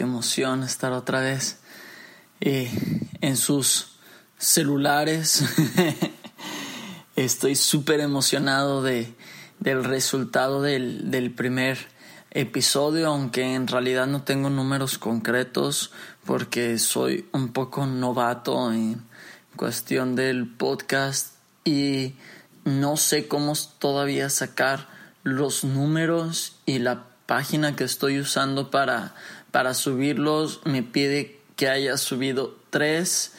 qué emoción estar otra vez eh, en sus celulares. Estoy súper emocionado de, del resultado del primer episodio, aunque en realidad no tengo números concretos porque soy un poco novato en cuestión del podcast y no sé cómo todavía sacar los números y la página que estoy usando para, para subirlos me pide que haya subido tres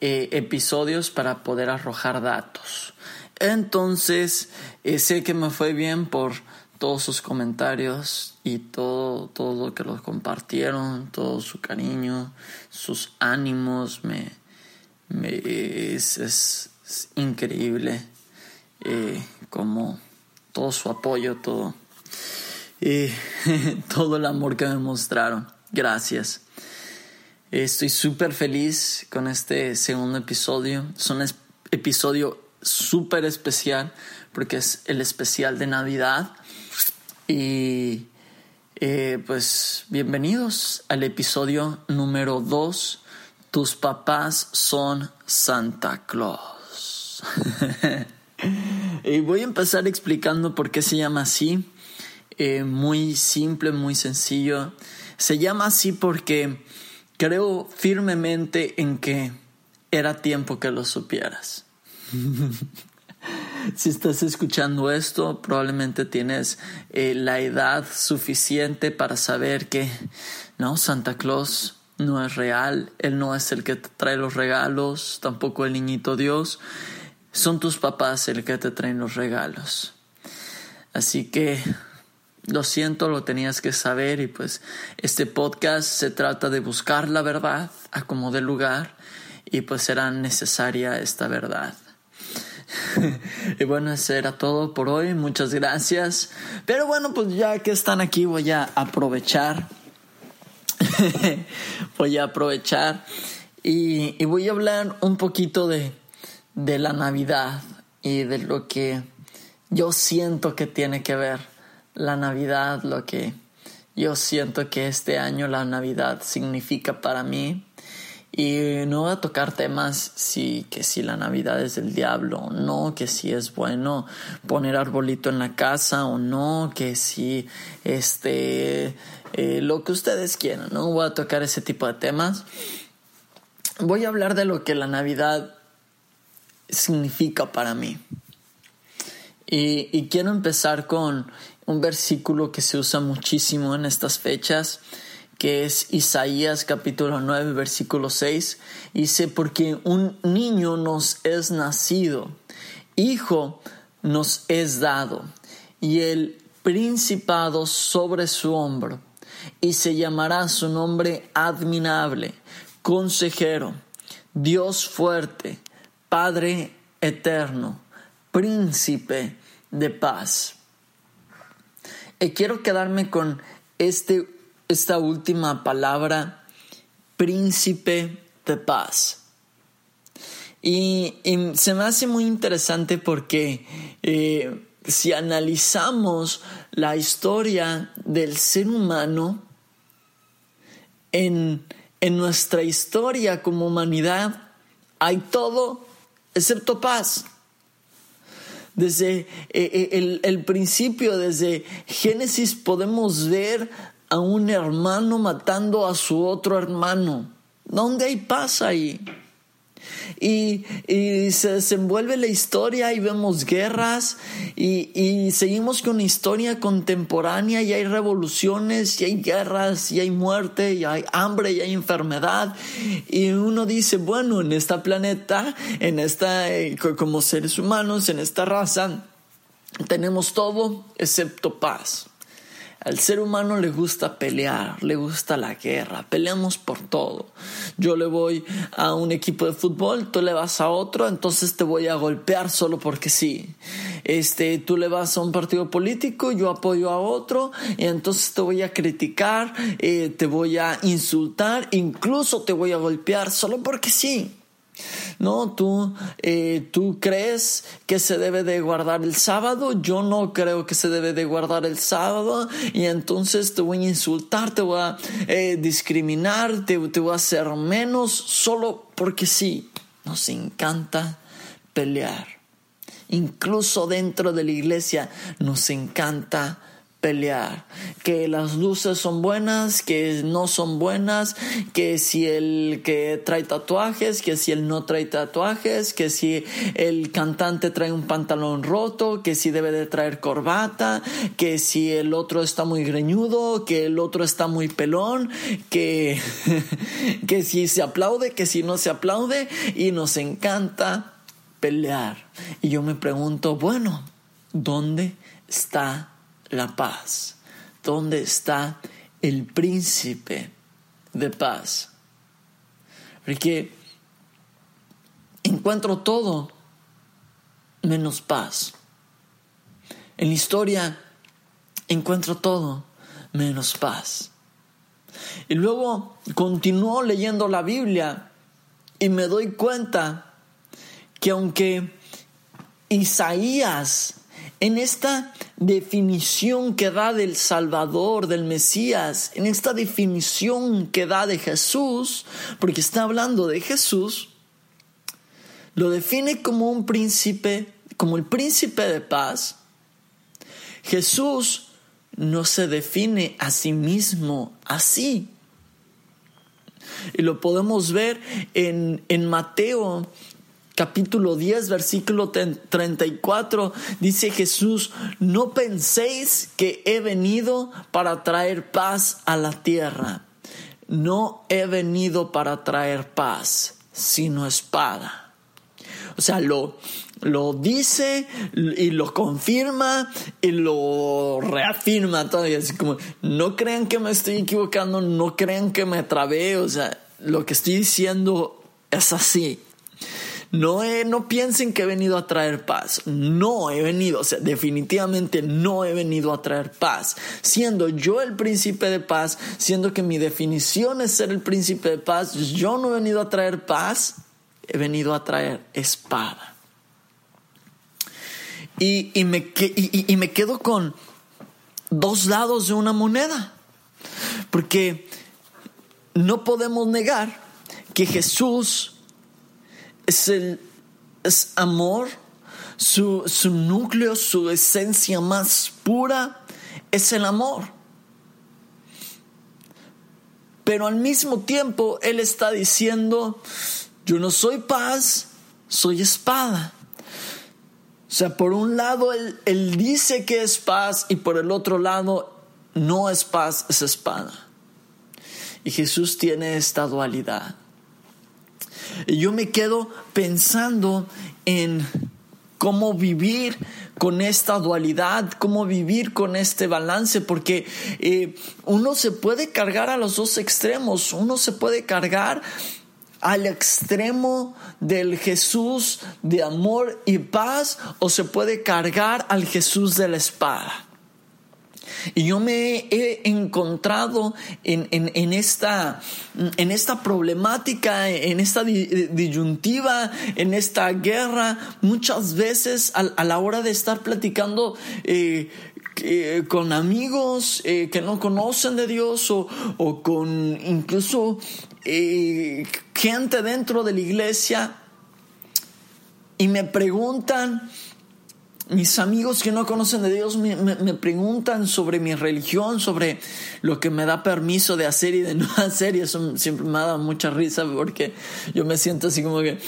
eh, episodios para poder arrojar datos. Entonces, eh, sé que me fue bien por todos sus comentarios y todo, todo lo que los compartieron, todo su cariño, sus ánimos, me, es, increíble eh, como todo su apoyo, todo y todo el amor que me mostraron. Gracias. Estoy súper feliz con este segundo episodio. Es un episodio súper especial porque es el especial de Navidad. Y eh, pues bienvenidos al episodio número 2. Tus papás son Santa Claus. y voy a empezar explicando por qué se llama así. Eh, muy simple, muy sencillo. Se llama así porque creo firmemente en que era tiempo que lo supieras. si estás escuchando esto, probablemente tienes eh, la edad suficiente para saber que no, Santa Claus no es real, Él no es el que te trae los regalos, tampoco el niñito Dios, son tus papás el que te traen los regalos. Así que lo siento, lo tenías que saber y pues este podcast se trata de buscar la verdad a como de lugar y pues será necesaria esta verdad. y bueno, eso era todo por hoy, muchas gracias. Pero bueno, pues ya que están aquí voy a aprovechar, voy a aprovechar y, y, voy a hablar un poquito de, de la Navidad y de lo que yo siento que tiene que ver la Navidad, lo que yo siento que este año la Navidad significa para mí. Y no voy a tocar temas si, que si la Navidad es del diablo o no, que si es bueno poner arbolito en la casa o no, que si este eh, lo que ustedes quieran, no voy a tocar ese tipo de temas. Voy a hablar de lo que la Navidad significa para mí. y quiero empezar con un versículo que se usa muchísimo en estas fechas, que es Isaías capítulo 9, versículo 6. Dice, porque un niño nos es nacido, hijo nos es dado, y el principado sobre su hombro, y se llamará su nombre admirable, consejero, Dios fuerte, Padre eterno, príncipe de paz. Y quiero quedarme con este, esta última palabra, príncipe de paz. Y, se me hace muy interesante porque eh, si analizamos la historia del ser humano, en, en nuestra historia como humanidad hay todo excepto paz desde eh, eh, el, principio, desde Génesis, podemos ver a un hermano matando a su otro hermano. ¿Dónde hay paz ahí? Y, se desenvuelve la historia y vemos guerras y, seguimos con historia contemporánea y hay revoluciones y hay guerras y hay muerte y hay hambre y hay enfermedad y uno dice, bueno, en esta planeta, en esta, eh, como seres humanos, en esta raza, tenemos todo excepto paz. Al ser humano le gusta pelear, le gusta la guerra, peleamos por todo. Yo le voy a un equipo de fútbol, tú le vas a otro, entonces te voy a golpear solo porque sí. Este, tú le vas a un partido político, yo apoyo a otro, y entonces te voy a criticar, eh, te voy a insultar, incluso te voy a golpear solo porque sí. No, tú, eh, tú crees que se debe de guardar el sábado, yo no creo que se debe de guardar el sábado. Y entonces te voy a insultar, te voy a eh, discriminar, te, te voy a hacer menos solo porque sí, nos encanta pelear. Incluso dentro de la iglesia nos encanta pelear, que las luces son buenas, que no son buenas, que si el que trae tatuajes, que si él no trae tatuajes, que si el cantante trae un pantalón roto, que si debe de traer corbata, que si el otro está muy greñudo, que el otro está muy pelón, que, que si se aplaude, que si no se aplaude y nos encanta pelear. Y yo me pregunto, bueno, ¿dónde está la paz? ¿Dónde está el príncipe de paz? Porque encuentro todo menos paz. En la historia encuentro todo menos paz. Y luego continúo leyendo la Biblia y me doy cuenta que aunque Isaías en esta definición que da del Salvador, del Mesías, en esta definición que da de Jesús, porque está hablando de Jesús, lo define como un príncipe, como el príncipe de paz. Jesús no se define a sí mismo así. Y lo podemos ver en, en Mateo capítulo 10, versículo 34, dice Jesús, no penséis que he venido para traer paz a la tierra. No he venido para traer paz, sino espada. O sea, lo, lo dice y lo confirma y lo reafirma todavía. Así como, no crean que me estoy equivocando, no crean que me trabé. O sea, lo que estoy diciendo es así. No, no piensen que he venido a traer paz. No he venido, o sea, definitivamente no he venido a traer paz. Siendo yo el príncipe de paz, siendo que mi definición es ser el príncipe de paz, yo no he venido a traer paz, he venido a traer espada. Y, y, me, y me quedo con dos lados de una moneda. Porque no podemos negar que Jesús es el es amor, su, su núcleo, su esencia más pura es el amor. Pero al mismo tiempo Él está diciendo, yo no soy paz, soy espada. O sea, por un lado él, él, dice que es paz y por el otro lado no es paz, es espada. Y Jesús tiene esta dualidad. Yo me quedo pensando en cómo vivir con esta dualidad, cómo vivir con este balance, porque eh, uno se puede cargar a los dos extremos, uno se puede cargar al extremo del Jesús de amor y paz o se puede cargar al Jesús de la espada. Y yo me he encontrado en, esta, en esta problemática, en esta disyuntiva, en esta guerra, muchas veces a, la hora de estar platicando eh, con amigos eh, que no conocen de Dios o, o con incluso eh, gente dentro de la iglesia y me preguntan, mis amigos que no conocen de Dios me, preguntan sobre mi religión, sobre lo que me da permiso de hacer y de no hacer, y eso siempre me da mucha risa porque yo me siento así como que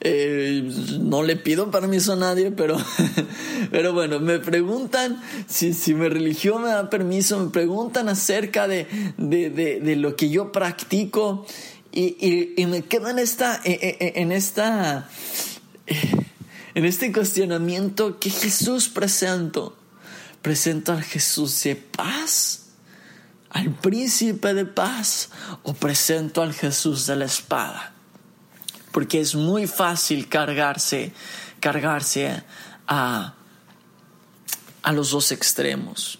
eh, no le pido permiso a nadie, pero, pero bueno, me preguntan si, si mi religión me da permiso, me preguntan acerca de, de, lo que yo practico y, y, me quedo en esta, en esta en este cuestionamiento que Jesús presento. ¿Presento al Jesús de paz? ¿Al príncipe de paz? ¿O presento al Jesús de la espada? Porque es muy fácil cargarse, cargarse a, a los dos extremos.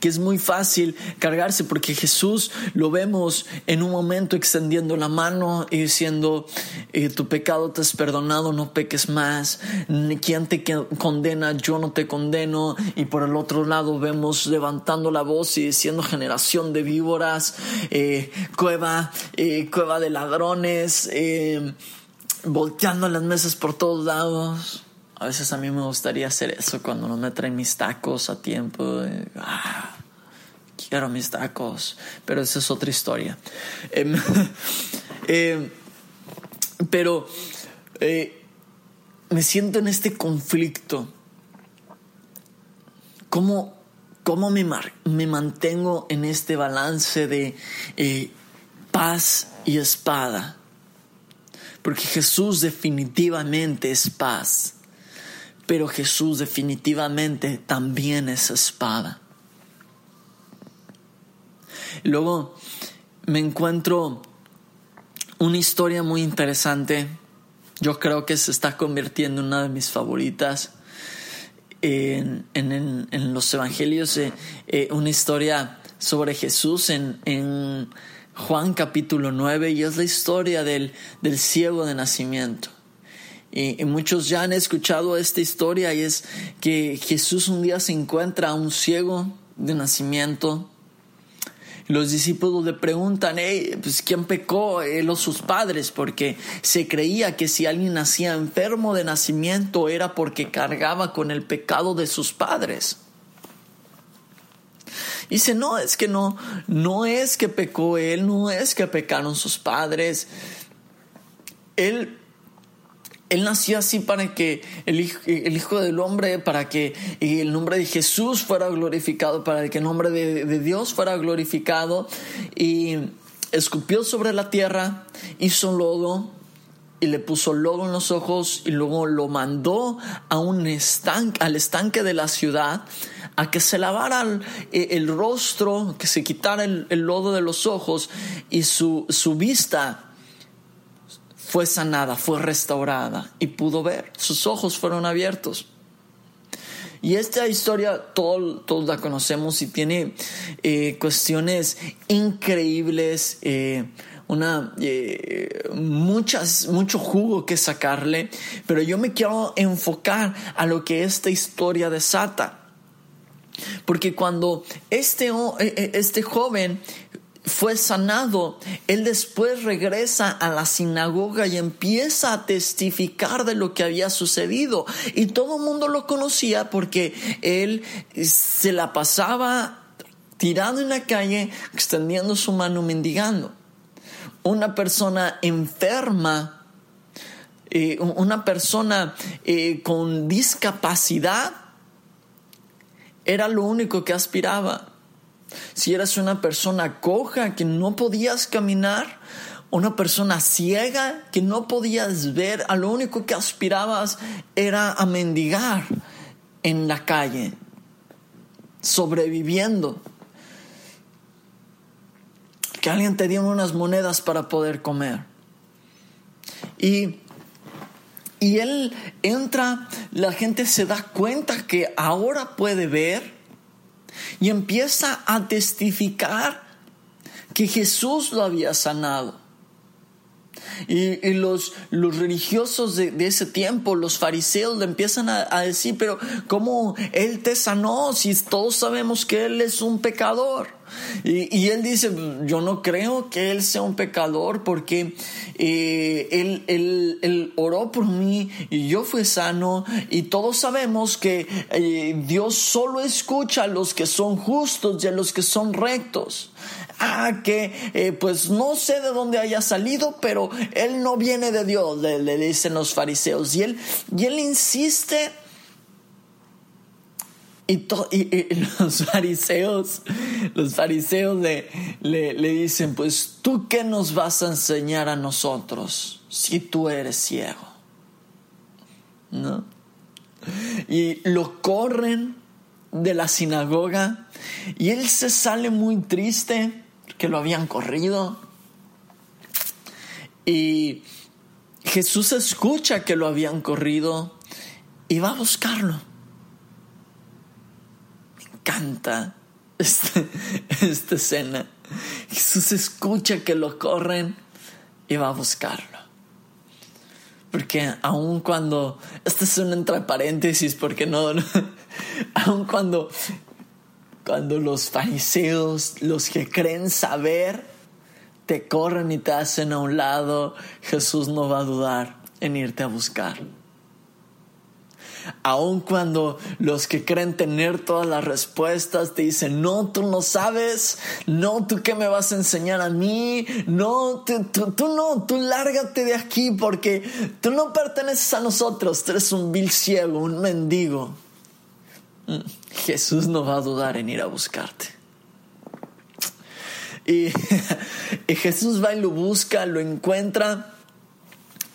Que es muy fácil cargarse porque Jesús lo vemos en un momento extendiendo la mano y diciendo, eh, tu pecado te es perdonado, no peques más, quien te condena, yo no te condeno, y por el otro lado vemos levantando la voz y diciendo generación de víboras, eh, cueva, eh, cueva de ladrones, volteando las mesas por todos lados. A veces a mí me gustaría hacer eso cuando no me traen mis tacos a tiempo. Ah, quiero mis tacos, pero esa es otra historia. Em, em, pero eh, me siento en este conflicto. ¿Cómo, cómo me, me mantengo en este balance de eh, paz y espada? Porque Jesús definitivamente es paz pero Jesús definitivamente también es espada. Luego me encuentro una historia muy interesante. Yo creo que se está convirtiendo en una de mis favoritas en, los evangelios. Eh, eh, una historia sobre Jesús en, Juan capítulo 9 y es la historia del, del ciego de nacimiento. Y, muchos ya han escuchado esta historia y es que Jesús un día se encuentra a un ciego de nacimiento. Los discípulos le preguntan, pues ¿quién pecó? Él o sus padres, porque se creía que si alguien nacía enfermo de nacimiento era porque cargaba con el pecado de sus padres. Dice, no, es que no, no es que pecó él, no es que pecaron sus padres. Él él nació así para que el hijo, del Hombre, para que el nombre de Jesús fuera glorificado, para que el nombre de, Dios fuera glorificado. Y escupió sobre la tierra, hizo lodo y le puso lodo en los ojos y luego lo mandó a un estanque, al estanque de la ciudad a que se lavara el, rostro, que se quitara el, lodo de los ojos y su vista fue sanada, fue restaurada y pudo ver. Sus ojos fueron abiertos. Y esta historia todos, la conocemos y tiene eh, cuestiones increíbles, eh, una, eh, muchas, mucho jugo que sacarle, pero yo me quiero enfocar a lo que esta historia desata. Porque cuando este, este joven fue sanado, él después regresa a la sinagoga y empieza a testificar de lo que había sucedido. Y todo el mundo lo conocía porque él se la pasaba tirado en la calle, extendiendo su mano, mendigando. Una persona enferma, eh, una persona eh, con discapacidad, era lo único que aspiraba si eras una persona coja que no podías caminar, una persona ciega que no podías ver, a lo único que aspirabas era a mendigar en la calle, sobreviviendo. Que alguien te diera unas monedas para poder comer. Y, y él entra, la gente se da cuenta que ahora puede ver y empieza a testificar que Jesús lo había sanado. Y, los, los, religiosos de, ese tiempo, los fariseos, le empiezan a, decir, pero ¿cómo Él te sanó si todos sabemos que Él es un pecador? Y, Él dice, yo no creo que Él sea un pecador porque eh, él, él, oró por mí y yo fui sano y todos sabemos que eh, Dios solo escucha a los que son justos y a los que son rectos ah, que eh, pues no sé de dónde haya salido, pero él no viene de Dios, le, dicen los fariseos. Y él, y él insiste. Y, los fariseos, los fariseos le, le, le dicen, pues tú qué nos vas a enseñar a nosotros si tú eres ciego. ¿No? Y lo corren de la sinagoga y él se sale muy triste que lo habían corrido. Y Jesús escucha que lo habían corrido y va a buscarlo. Me encanta este, esta escena. Jesús escucha que lo corren y va a buscarlo. Porque aun cuando, esta es una entre paréntesis, porque no, no aun cuando, cuando los fariseos, los que creen saber, te corren y te hacen a un lado, Jesús no va a dudar en irte a buscar aun cuando los que creen tener todas las respuestas te dicen, no, tú no sabes, no, tú qué me vas a enseñar a mí, no, tú, no, tú lárgate de aquí porque tú no perteneces a nosotros, tú eres un vil ciego, un mendigo. Mm, Jesús no va a dudar en ir a buscarte. Y, y Jesús va y lo busca, lo encuentra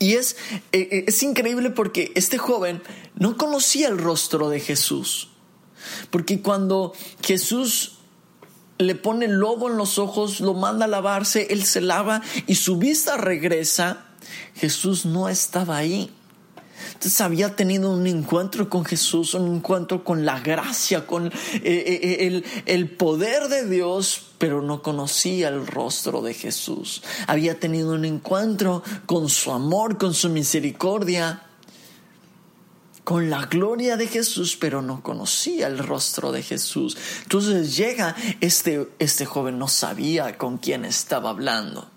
y es, eh, eh, es increíble porque este joven no conocía el rostro de Jesús. Porque cuando Jesús le pone lobo en los ojos, lo manda a lavarse, él se lava y su vista regresa, Jesús no estaba ahí. Entonces había tenido un encuentro con Jesús, un encuentro con la gracia, con eh, eh, el, el poder de Dios, pero no conocía el rostro de Jesús. Había tenido un encuentro con su amor, con su misericordia, con la gloria de Jesús, pero no conocía el rostro de Jesús. Entonces llega este, este joven, no sabía con quién estaba hablando.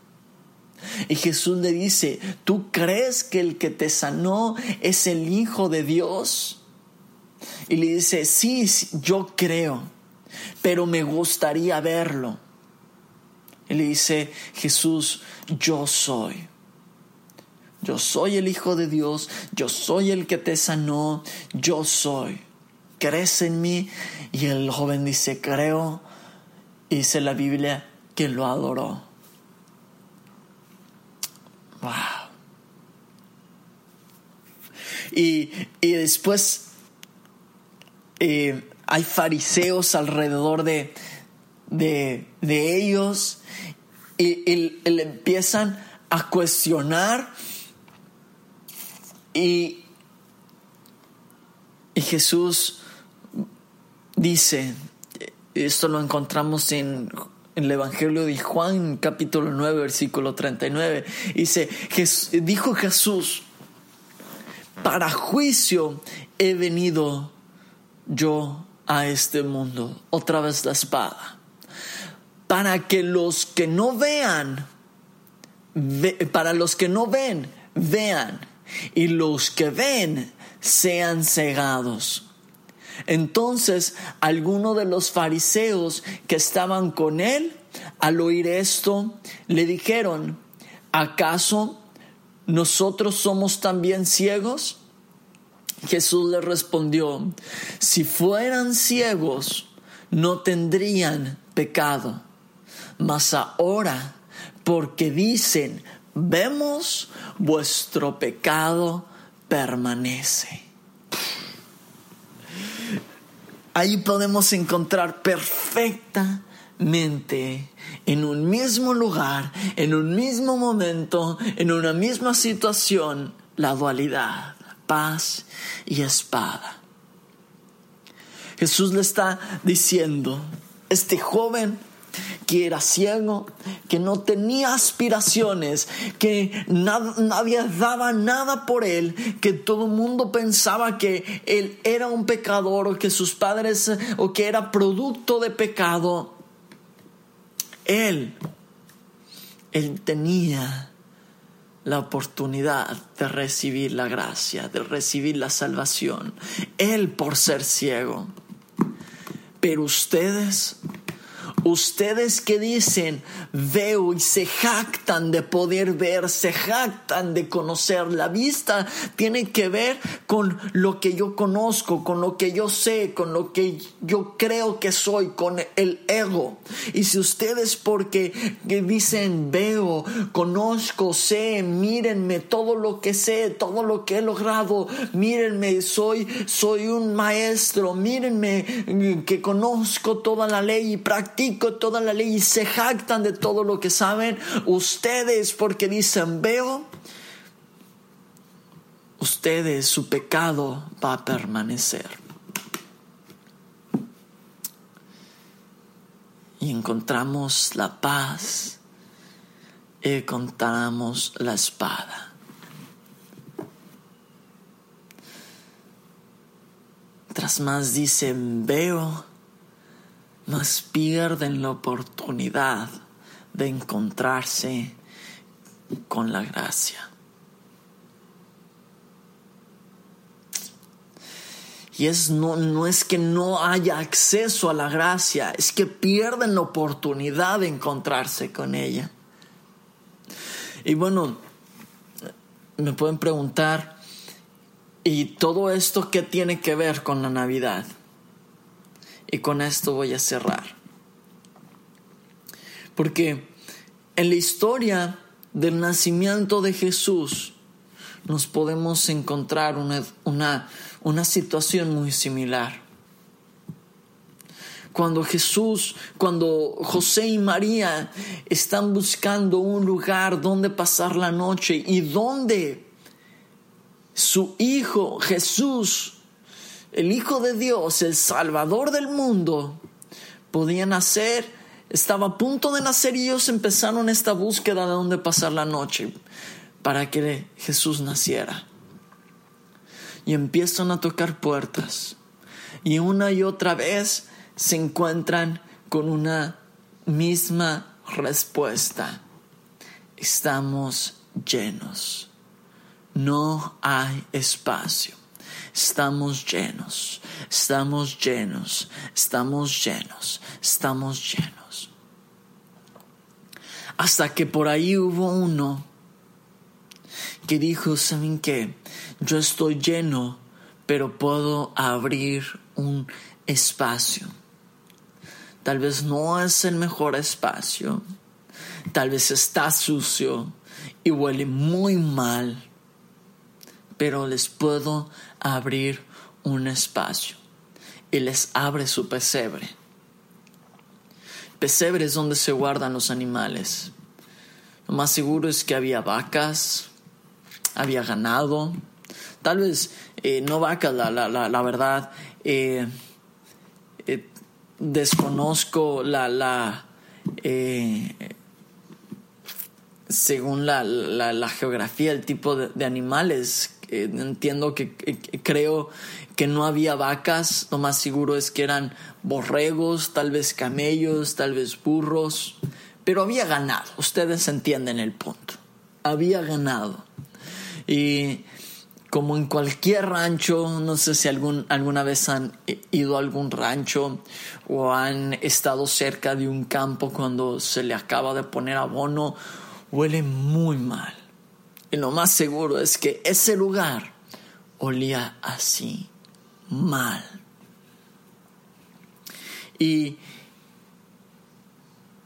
Y Jesús le dice, ¿tú crees que el que te sanó es el Hijo de Dios? Y le dice, sí, yo creo, pero me gustaría verlo. Y le dice, Jesús, yo soy. Yo soy el Hijo de Dios, yo soy el que te sanó, yo soy. ¿Crees en mí? Y el joven dice, creo. Y dice la Biblia que lo adoró. Y, después eh, hay fariseos alrededor de, de, ellos y, le empiezan a cuestionar y, y Jesús dice, esto lo encontramos en en el Evangelio de Juan, capítulo 9, versículo 39. Dice, dijo Jesús, para juicio he venido yo a este mundo, otra vez la espada, para que los que no vean, para los que no ven, vean, y los que ven sean cegados. Entonces algunos de los fariseos que estaban con él, al oír esto, le dijeron, ¿acaso nosotros somos también ciegos? Jesús le respondió, si fueran ciegos, no tendrían pecado. Mas ahora, porque dicen, vemos, vuestro pecado permanece. Ahí podemos encontrar perfectamente en un mismo lugar, en un mismo momento, en una misma situación, la dualidad, paz y espada. Jesús le está diciendo, este joven que era ciego, que no tenía aspiraciones, que nadie daba nada por él, que todo el mundo pensaba que él era un pecador o que sus padres o que era producto de pecado. Él, él tenía la oportunidad de recibir la gracia, de recibir la salvación. Él por ser ciego. Pero ustedes Ustedes que dicen, veo y se jactan de poder ver, se jactan de conocer. La vista tiene que ver con lo que yo conozco, con lo que yo sé, con lo que yo creo que soy, con el ego. Y si ustedes porque dicen, veo, conozco, sé, mírenme todo lo que sé, todo lo que he logrado, mírenme, soy, soy un maestro, mírenme que conozco toda la ley y practico toda la ley y se jactan de todo lo que saben, ustedes porque dicen, veo, ustedes su pecado va a permanecer. encontramos la paz, encontramos la espada. Tras más dicen veo, más pierden la oportunidad de encontrarse con la gracia. Y es no, no es que no haya acceso a la gracia, es que pierden la oportunidad de encontrarse con ella. Y bueno, me pueden preguntar, ¿y todo esto qué tiene que ver con la Navidad? Y con esto voy a cerrar. Porque en la historia del nacimiento de Jesús nos podemos encontrar una, una, una situación muy similar. Cuando Jesús, cuando José y María están buscando un lugar donde pasar la noche y donde su Hijo Jesús, el Hijo de Dios, el Salvador del mundo, podía nacer, estaba a punto de nacer y ellos empezaron esta búsqueda de dónde pasar la noche para que Jesús naciera y empiezan a tocar puertas. Y una y otra vez se encuentran con una misma respuesta. Estamos llenos. No hay espacio. Estamos llenos, estamos llenos, estamos llenos, estamos llenos. Hasta que por ahí hubo uno que dijo, ¿saben qué? Yo estoy lleno, pero puedo abrir un espacio. Tal vez no es el mejor espacio, tal vez está sucio y huele muy mal, pero les puedo abrir un espacio y les abre su pesebre. Pesebre es donde se guardan los animales. Lo más seguro es que había vacas, había ganado, tal vez eh, no vacas, la, la, la, verdad, eh, eh, desconozco la, la según la, la, geografía, el tipo de, animales. Entiendo que creo que no había vacas, lo más seguro es que eran borregos, tal vez camellos, tal vez burros, pero había ganado, ustedes entienden el punto, había ganado. Y como en cualquier rancho, no sé si algún, alguna vez han ido a algún rancho o han estado cerca de un campo cuando se le acaba de poner abono, huele muy mal. Y lo más seguro es que ese lugar olía así, mal. Y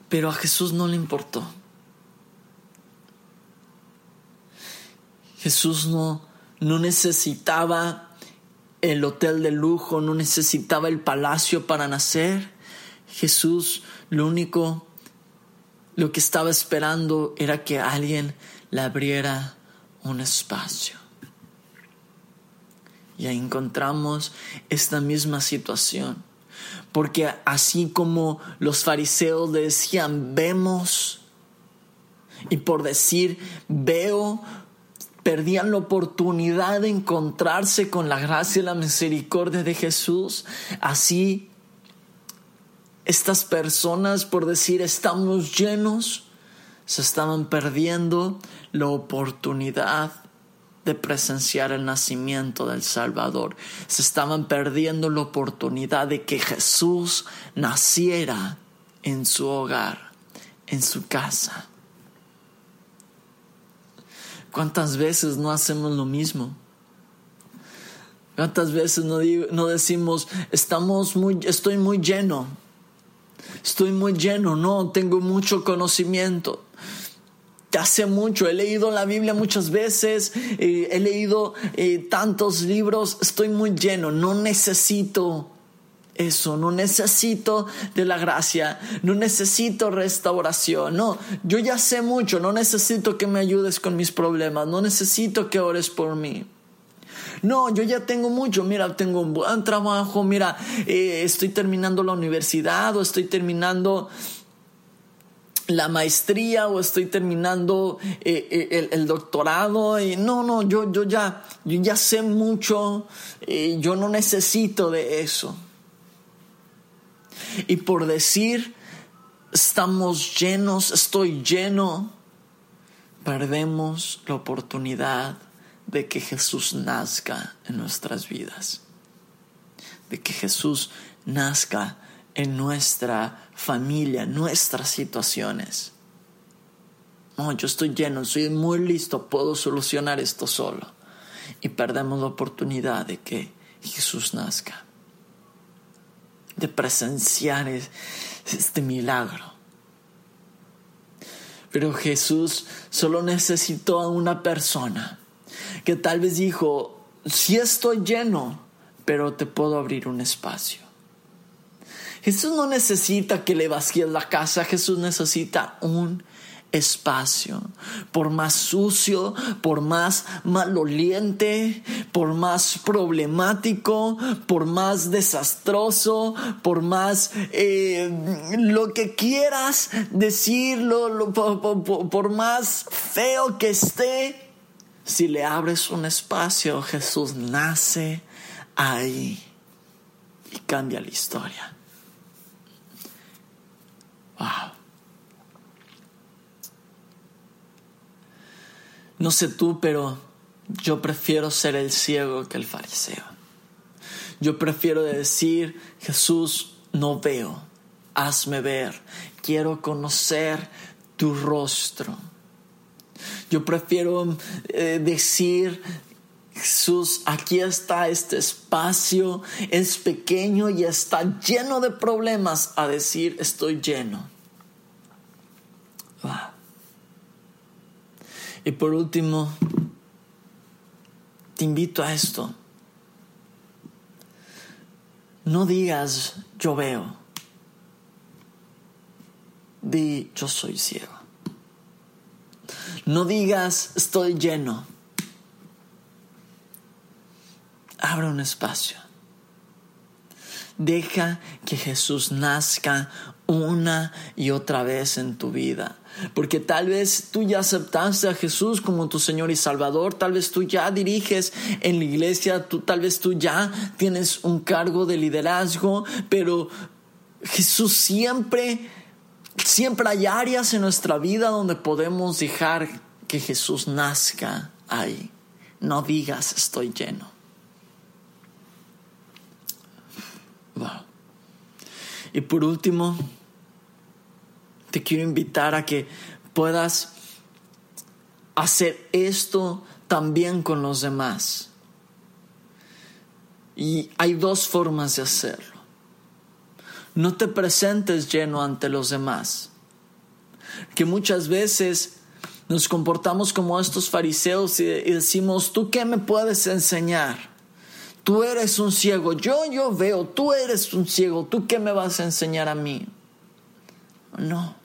pero a Jesús no le importó. Jesús no, no necesitaba el hotel de lujo, no necesitaba el palacio para nacer. Jesús lo único, lo que estaba esperando era que alguien le abriera un espacio. Y ahí encontramos esta misma situación. Porque así como los fariseos decían, vemos, y por decir, veo, perdían la oportunidad de encontrarse con la gracia y la misericordia de Jesús. Así, estas personas, por decir, estamos llenos, se estaban perdiendo la oportunidad de presenciar el nacimiento del Salvador. Se estaban perdiendo la oportunidad de que Jesús naciera en su hogar, en su casa. ¿Cuántas veces no hacemos lo mismo? ¿Cuántas veces no, decimos, estamos muy, estoy muy lleno? Estoy muy lleno, no, tengo mucho conocimiento. Hace mucho, he leído la Biblia muchas veces, eh, he leído eh, tantos libros, estoy muy lleno, no necesito eso, no necesito de la gracia, no necesito restauración, no, yo ya sé mucho, no necesito que me ayudes con mis problemas, no necesito que ores por mí. No, yo ya tengo mucho, mira, tengo un buen trabajo, mira, eh, estoy terminando la universidad o estoy terminando la maestría o estoy terminando eh, eh, el, doctorado y no, no, yo, yo, ya, yo ya sé mucho, y yo no necesito de eso. Y por decir, estamos llenos, estoy lleno, perdemos la oportunidad de que Jesús nazca en nuestras vidas, de que Jesús nazca en nuestra familia, nuestras situaciones. No, yo estoy lleno, soy muy listo, puedo solucionar esto solo. Y perdemos la oportunidad de que Jesús nazca, de presenciar este milagro. Pero Jesús solo necesitó a una persona que tal vez dijo, si estoy lleno, pero te puedo abrir un espacio. Jesús no necesita que le vacíes la casa, Jesús necesita un espacio. Por más sucio, por más maloliente, por más problemático, por más desastroso, por más eh, lo que quieras decirlo, por más feo que esté, si le abres un espacio, Jesús nace ahí y cambia la historia. No sé tú, pero yo prefiero ser el ciego que el fariseo. Yo prefiero decir, Jesús, no veo, hazme ver, quiero conocer tu rostro. Yo prefiero eh, decir, Jesús, aquí está este espacio, es pequeño y está lleno de problemas, a decir, estoy lleno. Y por último, te invito a esto. No digas yo veo. Di yo soy ciego. No digas estoy lleno. Abre un espacio. Deja que Jesús nazca una y otra vez en tu vida. Porque tal vez tú ya aceptaste a Jesús como tu Señor y Salvador, tal vez tú ya diriges en la iglesia, tú, tal vez tú ya tienes un cargo de liderazgo, pero Jesús siempre, siempre hay áreas en nuestra vida donde podemos dejar que Jesús nazca ahí. No digas estoy lleno. Y por último, te quiero invitar a que puedas hacer esto también con los demás. Y hay dos formas de hacerlo. No te presentes lleno ante los demás. Que muchas veces nos comportamos como estos fariseos y, decimos, ¿tú qué me puedes enseñar? Tú eres un ciego, yo yo veo, tú eres un ciego, ¿tú qué me vas a enseñar a mí? No.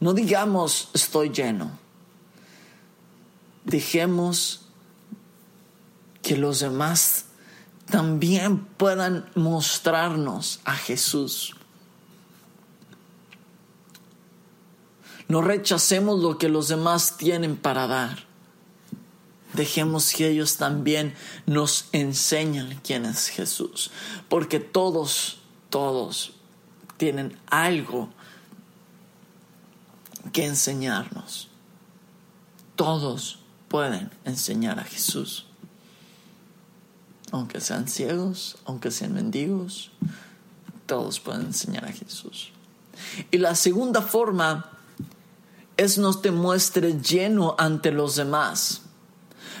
No digamos estoy lleno. Dejemos que los demás también puedan mostrarnos a Jesús. No rechacemos lo que los demás tienen para dar. Dejemos que ellos también nos enseñen quién es Jesús. Porque todos, todos tienen algo que enseñarnos. Todos pueden enseñar a Jesús. Aunque sean ciegos, aunque sean mendigos, todos pueden enseñar a Jesús. Y la segunda forma es no te muestres lleno ante los demás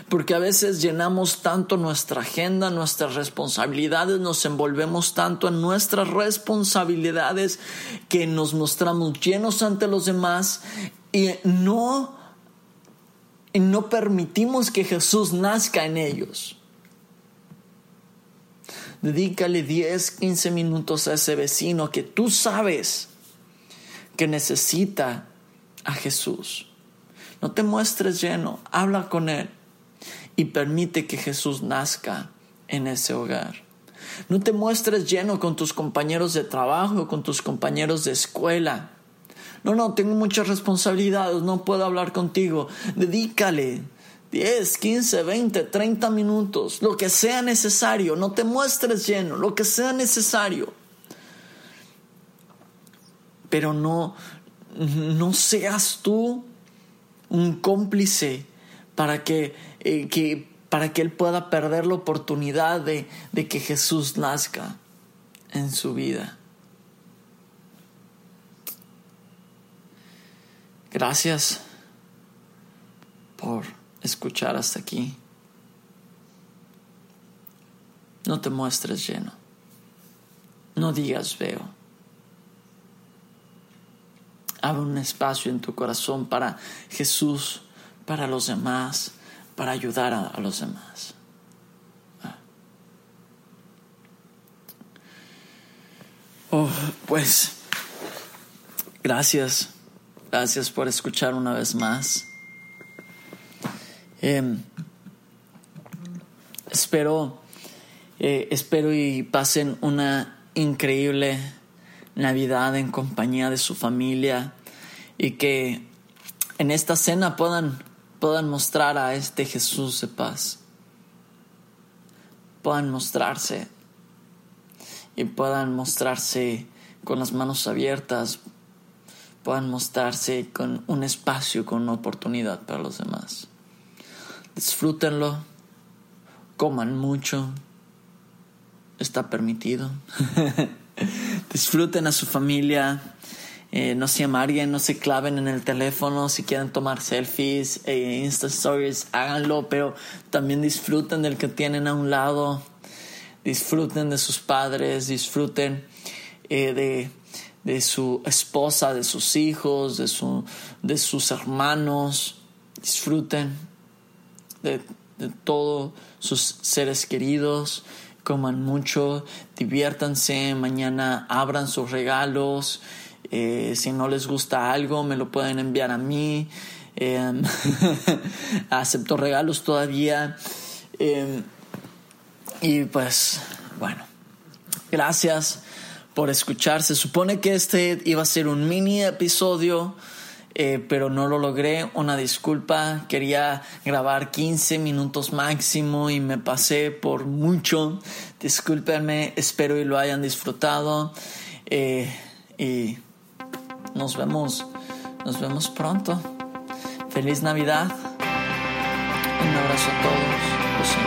porque a veces llenamos tanto nuestra agenda, nuestras responsabilidades, nos envolvemos tanto en nuestras responsabilidades que nos mostramos llenos ante los demás y no, y no permitimos que Jesús nazca en ellos. Dedícale 10, 15 minutos a ese vecino que tú sabes que necesita a Jesús. No te muestres lleno, habla con Él y permite que Jesús nazca en ese hogar. No te muestres lleno con tus compañeros de trabajo, con tus compañeros de escuela. no, no, tengo muchas responsabilidades, no puedo hablar contigo. Dedícale 10, 15, 20, 30 minutos, lo que sea necesario. No te muestres lleno, lo que sea necesario. Pero no, no seas tú un cómplice para que, eh, que, para que él pueda perder la oportunidad de, de que Jesús nazca en su vida. Gracias por escuchar hasta aquí. No te muestres lleno. No digas veo. Abre un espacio en tu corazón para Jesús, para los demás, para ayudar a, los demás. Ah. Oh, pues, gracias. Gracias por escuchar una vez más. Em, espero, eh, espero y pasen una increíble Navidad en compañía de su familia y que en esta cena puedan, puedan mostrar a este Jesús de paz. Puedan mostrarse y puedan mostrarse con las manos abiertas, puedan mostrarse con un espacio, con una oportunidad para los demás disfrútenlo, coman mucho, está permitido. Disfruten a su familia, eh, no se amarguen, no se claven en el teléfono, si quieren tomar selfies, e Insta Stories, háganlo, pero también disfruten del que tienen a un lado, disfruten de sus padres, disfruten eh, de, de, su esposa, de sus hijos, de, su, de sus hermanos, disfruten de, todos sus seres queridos, coman mucho, diviértanse, mañana abran sus regalos, eh, si no les gusta algo me lo pueden enviar a mí, em, acepto regalos todavía em, y pues bueno, gracias por escuchar, se supone que este iba a ser un mini episodio eh, pero no lo logré. Una disculpa, quería grabar 15 minutos máximo y me pasé por mucho. Discúlpenme, espero y lo hayan disfrutado. Eh, y nos vemos, nos vemos pronto. Feliz Navidad. Un abrazo a todos.